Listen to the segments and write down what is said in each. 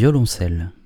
violoncelle.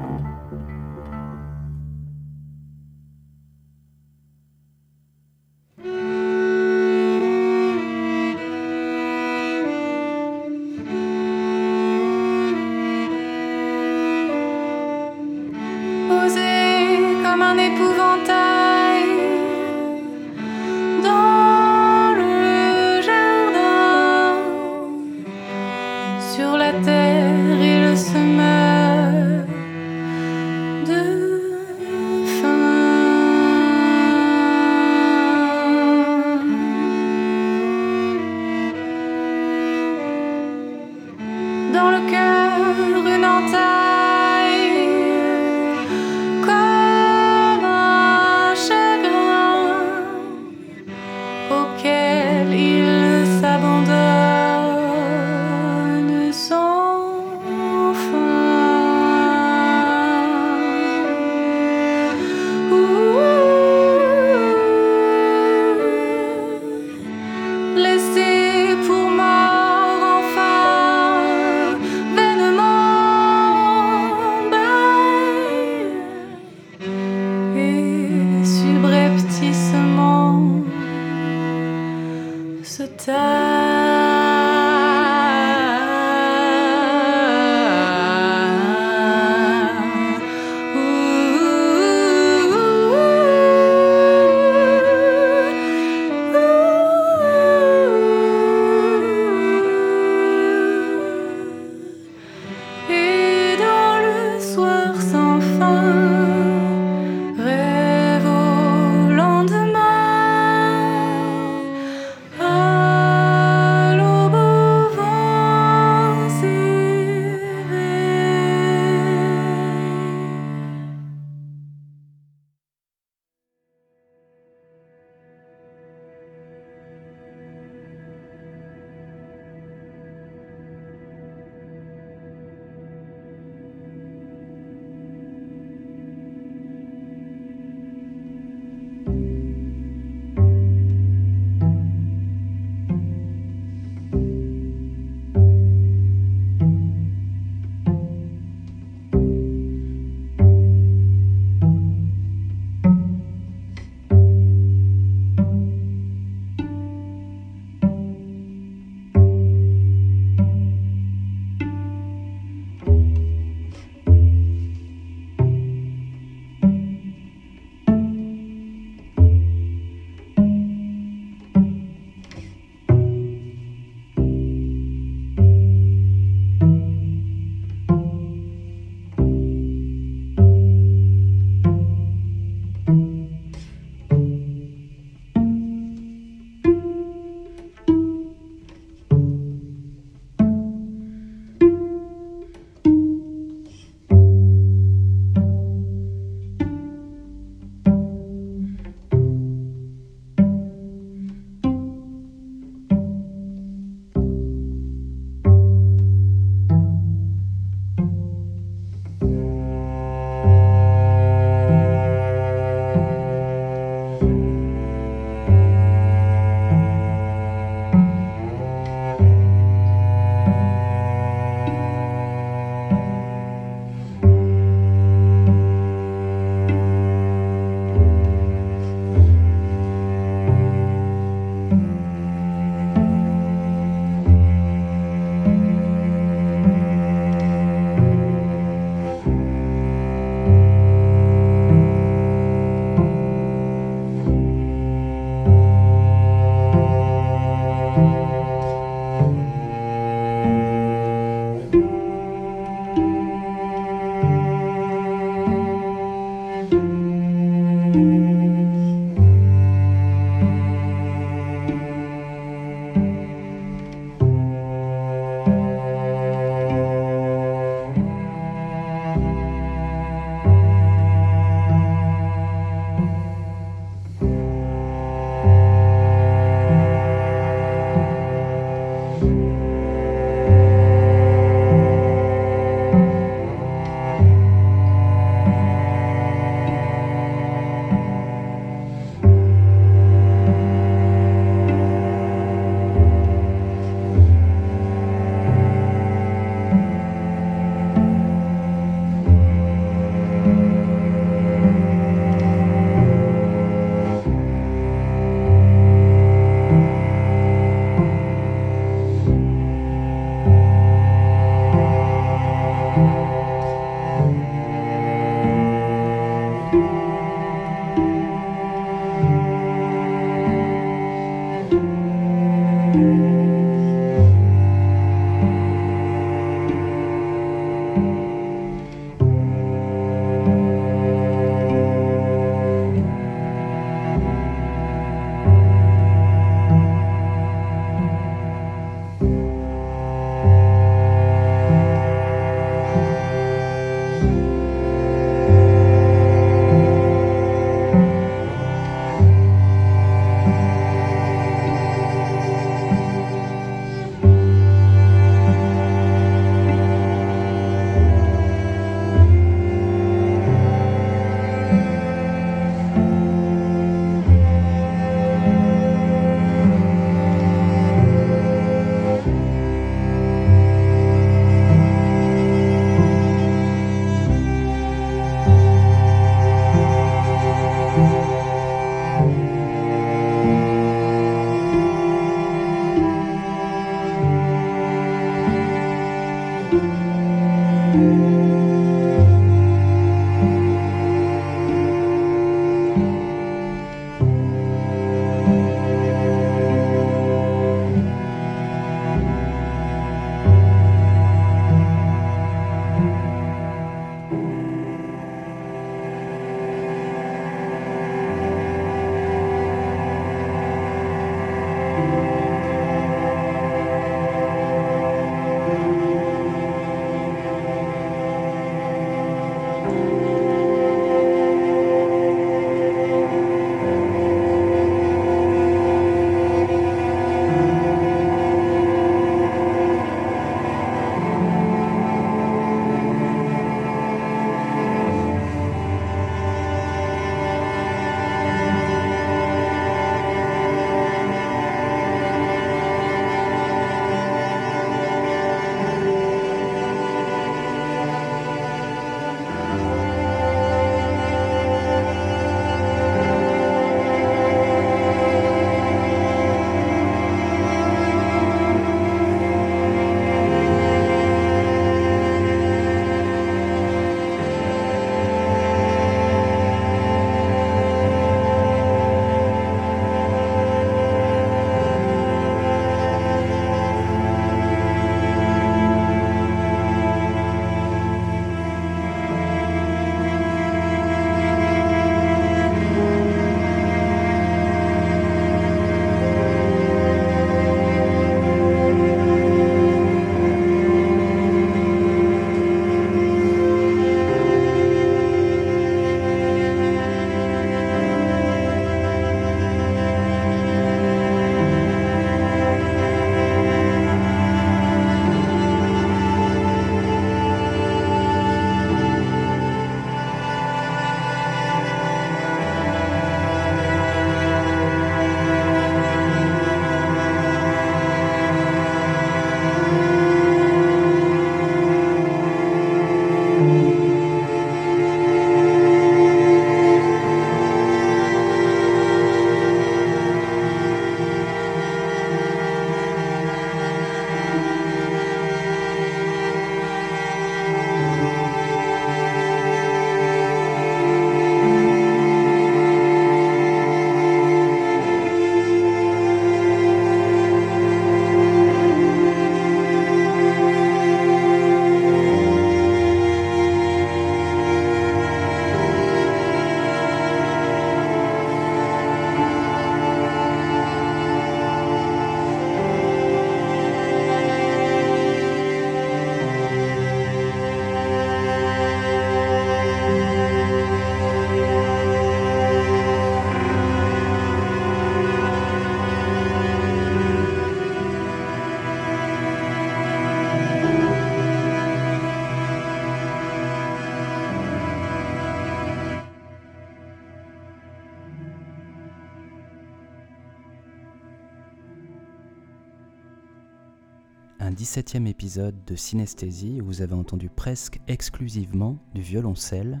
17e épisode de Synesthésie où vous avez entendu presque exclusivement du violoncelle,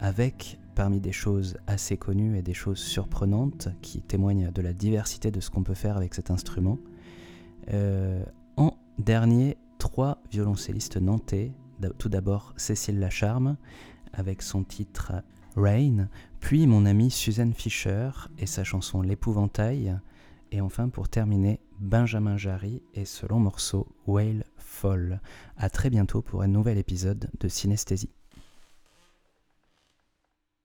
avec parmi des choses assez connues et des choses surprenantes qui témoignent de la diversité de ce qu'on peut faire avec cet instrument. Euh, en dernier, trois violoncellistes nantais. Tout d'abord Cécile Lacharme avec son titre Rain, puis mon amie Suzanne Fischer et sa chanson L'épouvantail, et enfin pour terminer Benjamin Jarry et ce long morceau Whale Fall. A très bientôt pour un nouvel épisode de Synesthésie.